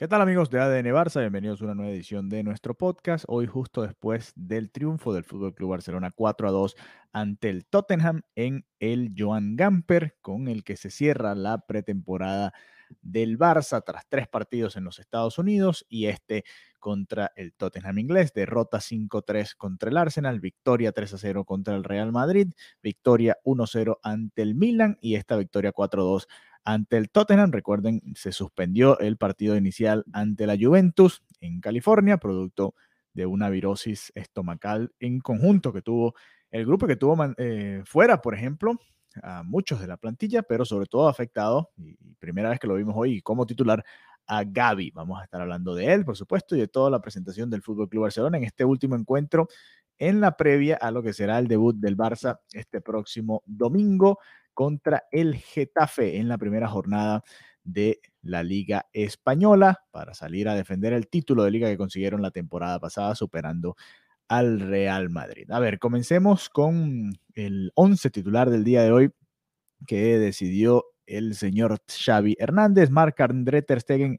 ¿Qué tal amigos de ADN Barça? Bienvenidos a una nueva edición de nuestro podcast. Hoy justo después del triunfo del Fútbol Club Barcelona 4 a 2 ante el Tottenham en el Joan Gamper, con el que se cierra la pretemporada del Barça tras tres partidos en los Estados Unidos y este contra el Tottenham inglés, derrota 5-3 contra el Arsenal, victoria 3-0 contra el Real Madrid, victoria 1-0 ante el Milan y esta victoria 4-2 ante el Tottenham. Recuerden, se suspendió el partido inicial ante la Juventus en California, producto de una virosis estomacal en conjunto que tuvo el grupo que tuvo eh, fuera, por ejemplo, a muchos de la plantilla, pero sobre todo afectado, y, primera vez que lo vimos hoy como titular, a Gaby. Vamos a estar hablando de él, por supuesto, y de toda la presentación del Fútbol Club Barcelona en este último encuentro en la previa a lo que será el debut del Barça este próximo domingo contra el Getafe en la primera jornada de la Liga Española para salir a defender el título de liga que consiguieron la temporada pasada superando al Real Madrid. A ver, comencemos con el 11 titular del día de hoy que decidió el señor Xavi Hernández, Marc André Ter Stegen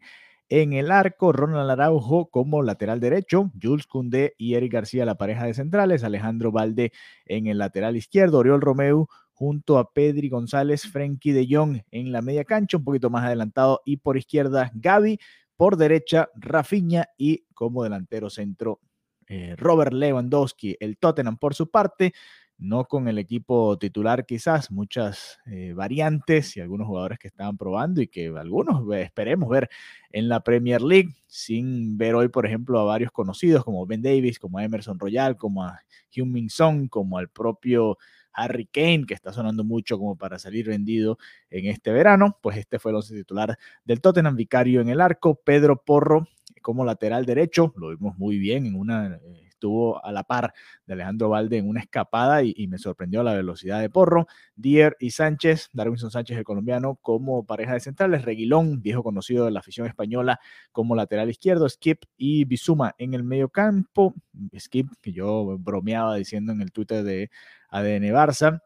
en el arco, Ronald Araujo como lateral derecho, Jules Koundé y Eric García la pareja de centrales, Alejandro Valde en el lateral izquierdo, Oriol Romeu junto a Pedri González, Frenkie de Jong en la media cancha, un poquito más adelantado, y por izquierda Gaby, por derecha Rafinha y como delantero centro eh, Robert Lewandowski. El Tottenham por su parte, no con el equipo titular quizás, muchas eh, variantes y algunos jugadores que estaban probando y que algunos esperemos ver en la Premier League, sin ver hoy, por ejemplo, a varios conocidos como Ben Davis, como Emerson Royal, como a Hyun Min Song, como al propio Harry Kane, que está sonando mucho como para salir vendido en este verano, pues este fue el once titular del Tottenham, Vicario en el arco, Pedro Porro como lateral derecho, lo vimos muy bien en una eh, estuvo a la par de Alejandro Valde en una escapada y, me sorprendió la velocidad de Porro. Dier y Sánchez, Darwinson Sánchez, el colombiano, como pareja de centrales. Reguilón, viejo conocido de la afición española, como lateral izquierdo. Skip y Bizuma en el medio campo. Skip, que yo bromeaba diciendo en el Twitter de ADN Barça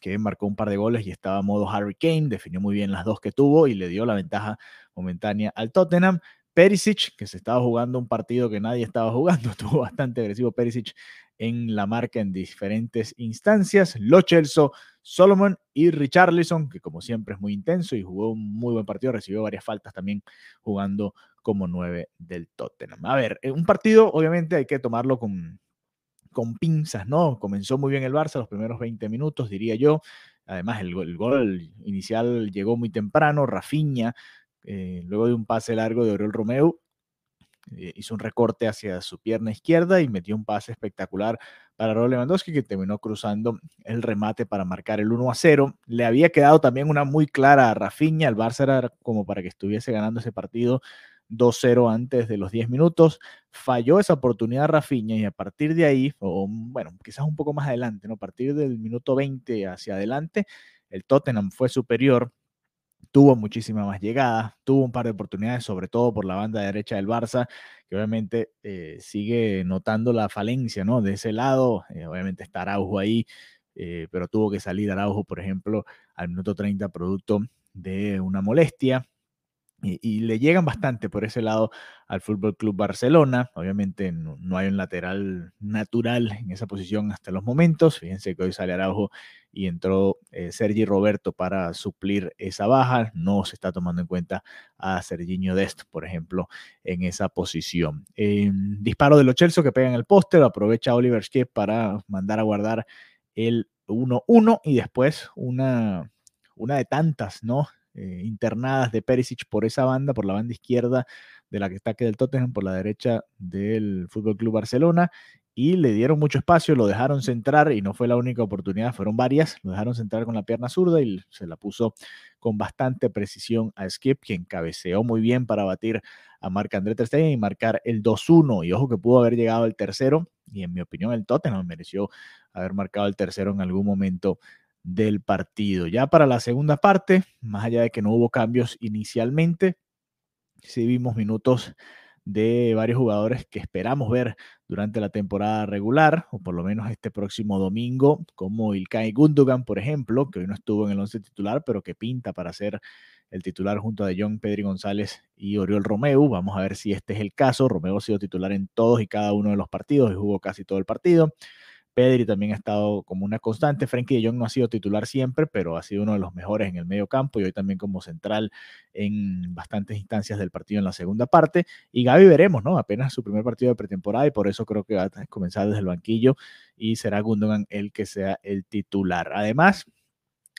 que marcó un par de goles y estaba a modo Harry Kane, definió muy bien las dos que tuvo y le dio la ventaja momentánea al Tottenham. Perisic, que se estaba jugando un partido que nadie estaba jugando, estuvo bastante agresivo Perisic en la marca en diferentes instancias. Lo Celso, Solomon y Richarlison, que como siempre es muy intenso y jugó un muy buen partido, recibió varias faltas también jugando como nueve del Tottenham. A ver, un partido obviamente hay que tomarlo con, con pinzas, ¿no? Comenzó muy bien el Barça los primeros 20 minutos, diría yo. Además, el, el gol inicial llegó muy temprano. Rafinha eh, luego de un pase largo de Oriol Romeu, eh, hizo un recorte hacia su pierna izquierda y metió un pase espectacular para Robert Lewandowski que terminó cruzando el remate para marcar el 1 a 0. Le había quedado también una muy clara a Rafinha, el Barça era como para que estuviese ganando ese partido 2-0 antes de los 10 minutos. Falló esa oportunidad Rafinha y a partir de ahí, o bueno, quizás un poco más adelante, ¿no? A partir del minuto 20 hacia adelante, el Tottenham fue superior tuvo muchísima más llegada, tuvo un par de oportunidades, sobre todo por la banda derecha del Barça, que obviamente eh, sigue notando la falencia, ¿no? De ese lado, eh, obviamente está Araujo ahí, eh, pero tuvo que salir Araujo, por ejemplo, al minuto 30 producto de una molestia y, le llegan bastante por ese lado al Fútbol Club Barcelona. Obviamente no, hay un lateral natural en esa posición hasta los momentos. Fíjense que hoy sale Araujo y entró eh, Sergi Roberto para suplir esa baja. No se está tomando en cuenta a Serginho Dest, por ejemplo, en esa posición. disparo de los que pega en el póster. Aprovecha Oliver Skip para mandar a guardar el 1-1 y después una, una de tantas, ¿no? Eh, internadas de Perisic por esa banda, por la banda izquierda de la que está que del Tottenham, por la derecha del Fútbol Club Barcelona, y le dieron mucho espacio, lo dejaron centrar y no fue la única oportunidad, fueron varias, lo dejaron centrar con la pierna zurda y se la puso con bastante precisión a Skip, quien cabeceó muy bien para batir a Marc André Ter Stegen y marcar el 2-1 y ojo que pudo haber llegado el tercero y en mi opinión el Tottenham mereció haber marcado el tercero en algún momento del partido. Ya para la segunda parte, más allá de que no hubo cambios inicialmente, sí vimos minutos de varios jugadores que esperamos ver durante la temporada regular, o por lo menos este próximo domingo, como Ilkay Gundogan, por ejemplo, que hoy no estuvo en el once titular, pero que pinta para ser el titular junto a De Jong, Pedri González y Oriol Romeu. Vamos a ver si este es el caso. Romeu ha sido titular en todos y cada uno de los partidos y jugó casi todo el partido. Pedri también ha estado como una constante. Frankie de Jong no ha sido titular siempre, pero ha sido uno de los mejores en el medio campo y hoy también como central en bastantes instancias del partido en la segunda parte. Y Gaby veremos, ¿no? Apenas su primer partido de pretemporada y por eso creo que va a comenzar desde el banquillo y será Gundogan el que sea el titular. Además,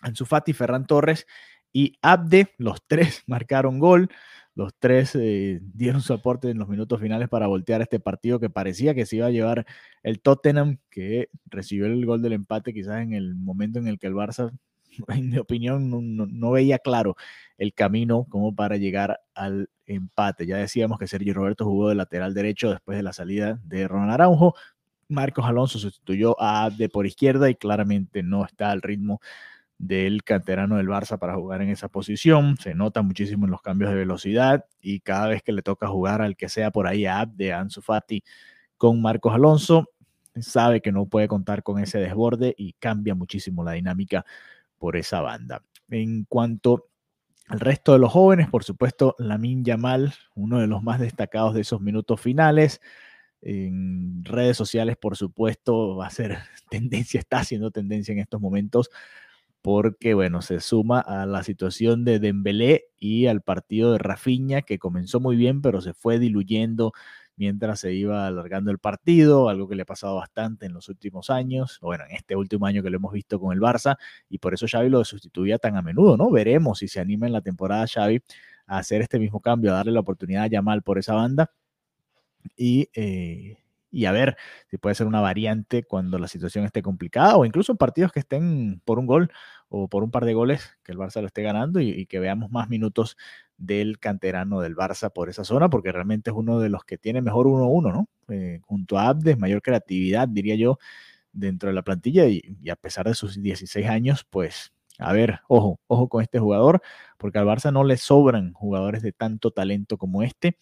Ansu Fati, Ferran Torres y Abde, los tres marcaron gol. Los tres eh, dieron su aporte en los minutos finales para voltear este partido que parecía que se iba a llevar el Tottenham, que recibió el gol del empate quizás en el momento en el que el Barça, en mi opinión, no, veía claro el camino como para llegar al empate. Ya decíamos que Sergio Roberto jugó de lateral derecho después de la salida de Ronald Araujo. Marcos Alonso sustituyó a Abde por izquierda y claramente no está al ritmo del canterano del Barça para jugar en esa posición. Se nota muchísimo en los cambios de velocidad y cada vez que le toca jugar al que sea por ahí a de Ansu Fati con Marcos Alonso, sabe que no puede contar con ese desborde y cambia muchísimo la dinámica por esa banda. En cuanto al resto de los jóvenes, por supuesto, Lamin Yamal, uno de los más destacados de esos minutos finales. En redes sociales, por supuesto, va a ser tendencia, está haciendo tendencia en estos momentos porque bueno, se suma a la situación de Dembélé y al partido de Rafinha que comenzó muy bien, pero se fue diluyendo mientras se iba alargando el partido, algo que le ha pasado bastante en los últimos años, o bueno, en este último año que lo hemos visto con el Barça, y por eso Xavi lo sustituía tan a menudo, ¿no? Veremos si se anima en la temporada Xavi a hacer este mismo cambio, a darle la oportunidad a Yamal por esa banda, y eh, y a ver si puede ser una variante cuando la situación esté complicada o incluso en partidos que estén por un gol o por un par de goles que el Barça lo esté ganando y, que veamos más minutos del canterano del Barça por esa zona, porque realmente es uno de los que tiene mejor 1-1, ¿no? Eh, junto a Abdes, mayor creatividad, diría yo, dentro de la plantilla y, y a pesar de sus 16 años, pues a ver, ojo, ojo con este jugador, porque al Barça no le sobran jugadores de tanto talento como este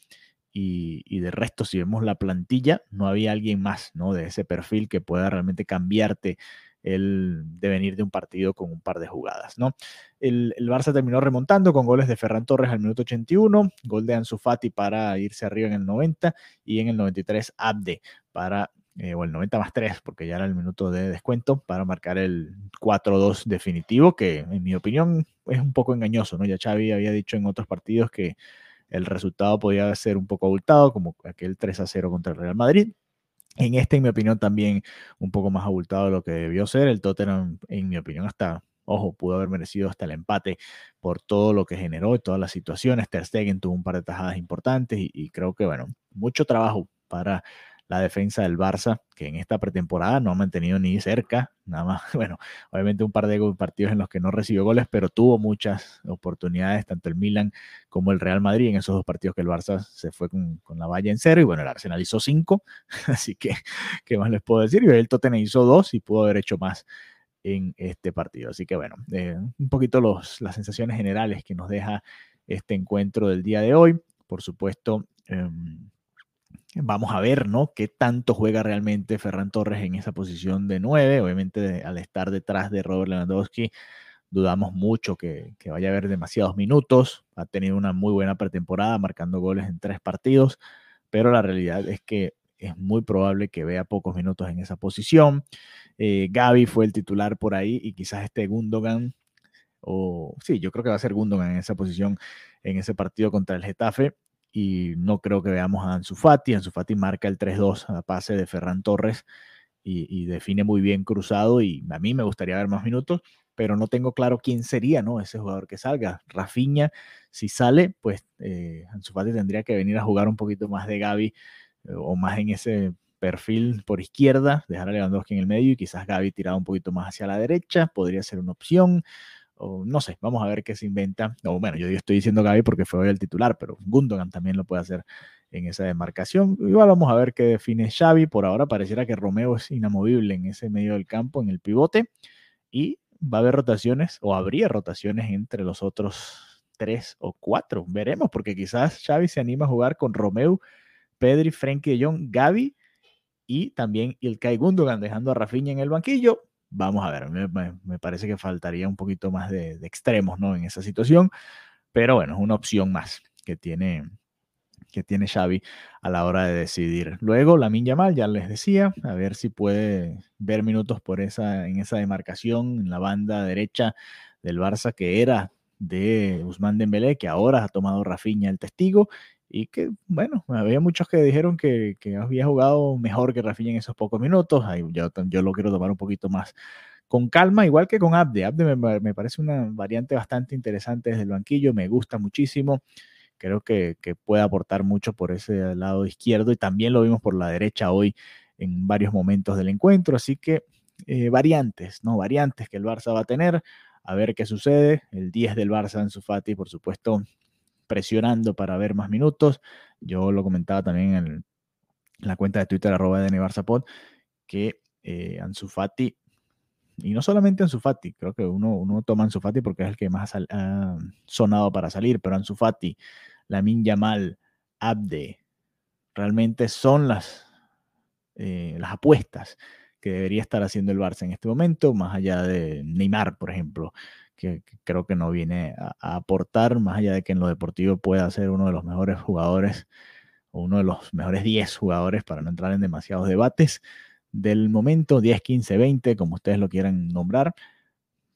y, de resto, si vemos la plantilla, no había alguien más ¿no? de ese perfil que pueda realmente cambiarte el devenir de un partido con un par de jugadas. ¿no? El, Barça terminó remontando con goles de Ferran Torres al minuto 81, gol de Ansu Fati para irse arriba en el 90 y en el 93 Abde para, eh, o el 90 más 3, porque ya era el minuto de descuento, para marcar el 4-2 definitivo, que en mi opinión es un poco engañoso. ¿no? Ya Xavi había dicho en otros partidos que el resultado podía ser un poco abultado, como aquel 3 a 0 contra el Real Madrid. En este, en mi opinión, también un poco más abultado de lo que debió ser. El Tottenham, en mi opinión, hasta, ojo, pudo haber merecido hasta el empate por todo lo que generó y todas las situaciones. Ter Stegen tuvo un par de tajadas importantes y, y creo que, bueno, mucho trabajo para la defensa del Barça, que en esta pretemporada no ha mantenido ni cerca, nada más, bueno, obviamente un par de partidos en los que no recibió goles, pero tuvo muchas oportunidades, tanto el Milan como el Real Madrid, en esos dos partidos que el Barça se fue con, la valla en cero, y bueno, el Arsenal hizo cinco, así que, ¿qué más les puedo decir? Y el Tottenham hizo dos y pudo haber hecho más en este partido. Así que bueno, eh, un poquito los, las sensaciones generales que nos deja este encuentro del día de hoy. Por supuesto, em, Vamos a ver, ¿no? ¿Qué tanto juega realmente Ferran Torres en esa posición de 9? Obviamente, al estar detrás de Robert Lewandowski, dudamos mucho que, vaya a haber demasiados minutos. Ha tenido una muy buena pretemporada, marcando goles en tres partidos, pero la realidad es que es muy probable que vea pocos minutos en esa posición. Eh, Gaby fue el titular por ahí y quizás este Gundogan, o sí, yo creo que va a ser Gundogan en esa posición en ese partido contra el Getafe y no creo que veamos a Ansu Fati. Ansu Fati marca el 3-2 a pase de Ferran Torres y, define muy bien cruzado y a mí me gustaría ver más minutos, pero no tengo claro quién sería ¿no? ese jugador que salga. Rafinha, si sale, pues eh, Ansu Fati tendría que venir a jugar un poquito más de Gaby eh, o más en ese perfil por izquierda, dejar a Lewandowski en el medio y quizás Gaby tirado un poquito más hacia la derecha, podría ser una opción no sé, vamos a ver qué se inventa. O bueno, yo estoy diciendo Gaby porque fue el titular, pero Gundogan también lo puede hacer en esa demarcación. Igual vamos a ver qué define Xavi. Por ahora pareciera que Romeo es inamovible en ese medio del campo, en el pivote, y va a haber rotaciones o habría rotaciones entre los otros tres o cuatro. Veremos, porque quizás Xavi se anima a jugar con Romeo, Pedri, Frenkie de Jong, Gaby y también Ilkay Gundogan, dejando a Rafinha en el banquillo vamos a ver, me, parece que faltaría un poquito más de, extremos ¿no? en esa situación. pero bueno, es una opción más que tiene, que tiene Xavi a la hora de decidir. Luego, la Yamal, ya les decía, a ver si puede ver minutos por esa, en esa demarcación, en la banda derecha del Barça, que era de Usman Dembélé, que ahora ha tomado Rafinha el testigo, y que, bueno, había muchos que dijeron que, que había jugado mejor que Rafinha en esos pocos minutos, yo, yo lo quiero tomar un poquito más con calma, igual que con Abde. Abde me, me, parece una variante bastante interesante desde el banquillo, me gusta muchísimo creo que, puede aportar mucho por ese lado izquierdo y también lo vimos por la derecha hoy en varios momentos del encuentro, así que eh, variantes, ¿no? Variantes que el Barça va a tener, a ver qué sucede, el 10 del Barça en su Fati, por supuesto, presionando para ver más minutos, yo lo comentaba también en, la cuenta de Twitter arroba de Barzapod, que eh, Ansu Fati y no solamente Ansu Fati, creo que uno, toma Ansu Fati porque es el que más ha, sonado para salir, pero Ansu Fati, Lamin Yamal, Abde, realmente son las, eh, las apuestas que debería estar haciendo el Barça en este momento, más allá de Neymar, por ejemplo, que, creo que no viene a, aportar, más allá de que en lo deportivo pueda ser uno de los mejores jugadores o uno de los mejores 10 jugadores para no entrar en demasiados debates del momento, 10, 15, 20, como ustedes lo quieran nombrar.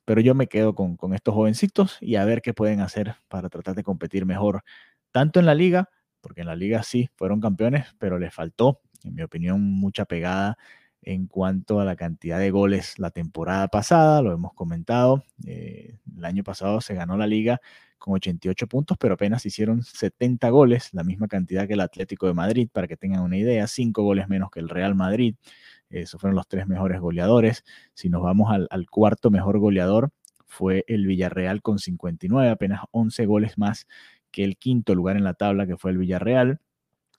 Pero yo me quedo con, con estos jovencitos y a ver qué pueden hacer para tratar de competir mejor tanto en la liga, porque en la liga sí fueron campeones, pero les faltó, en mi opinión, mucha pegada en cuanto a la cantidad de goles la temporada pasada, lo hemos comentado, eh, el año pasado se ganó la liga con 88 puntos, pero apenas hicieron 70 goles, la misma cantidad que el Atlético de Madrid, para que tengan una idea, 5 goles menos que el Real Madrid, esos fueron los tres mejores goleadores, si nos vamos al, al cuarto mejor goleador, fue el Villarreal con 59, apenas 11 goles más que el quinto lugar en la tabla, que fue el Villarreal.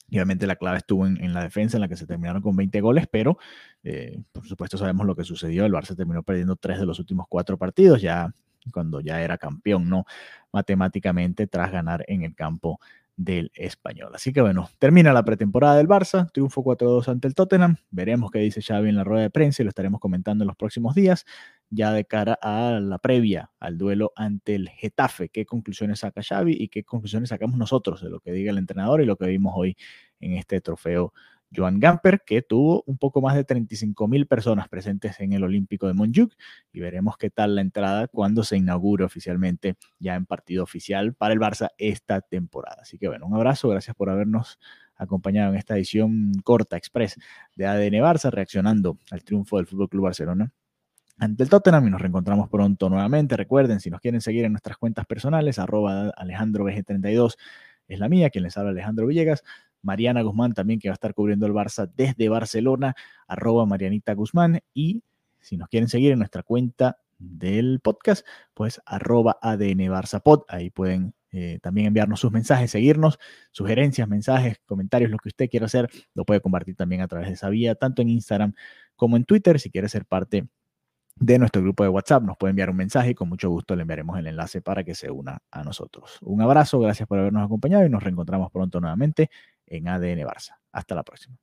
Obviamente la clave estuvo en, la defensa, en la que se terminaron con 20 goles, pero eh, por supuesto sabemos lo que sucedió. El Barça terminó perdiendo tres de los últimos cuatro partidos, ya cuando ya era campeón, ¿no? Matemáticamente tras ganar en el campo del español. Así que bueno, termina la pretemporada del Barça, triunfo 4-2 ante el Tottenham, veremos qué dice Xavi en la rueda de prensa y lo estaremos comentando en los próximos días, ya de cara a la previa al duelo ante el Getafe, qué conclusiones saca Xavi y qué conclusiones sacamos nosotros de lo que diga el entrenador y lo que vimos hoy en este trofeo Joan Gamper, que tuvo un poco más de 35 mil personas presentes en el Olímpico de Montjuic y veremos qué tal la entrada cuando se inaugure oficialmente ya en partido oficial para el Barça esta temporada. Así que bueno, un abrazo, gracias por habernos acompañado en esta edición corta, express de ADN Barça, reaccionando al triunfo del Fútbol Club Barcelona ante el Tottenham y nos reencontramos pronto nuevamente. Recuerden, si nos quieren seguir en nuestras cuentas personales, arroba Alejandro 32 es la mía, quien les habla Alejandro Villegas. Mariana Guzmán también que va a estar cubriendo el Barça desde Barcelona, arroba Marianita Guzmán. Y si nos quieren seguir en nuestra cuenta del podcast, pues arroba ADN. Ahí pueden eh, también enviarnos sus mensajes, seguirnos, sugerencias, mensajes, comentarios, lo que usted quiera hacer, lo puede compartir también a través de esa vía, tanto en Instagram como en Twitter, si quiere ser parte de nuestro grupo de WhatsApp. Nos puede enviar un mensaje y con mucho gusto le enviaremos el enlace para que se una a nosotros. Un abrazo, gracias por habernos acompañado y nos reencontramos pronto nuevamente en ADN Barça. Hasta la próxima.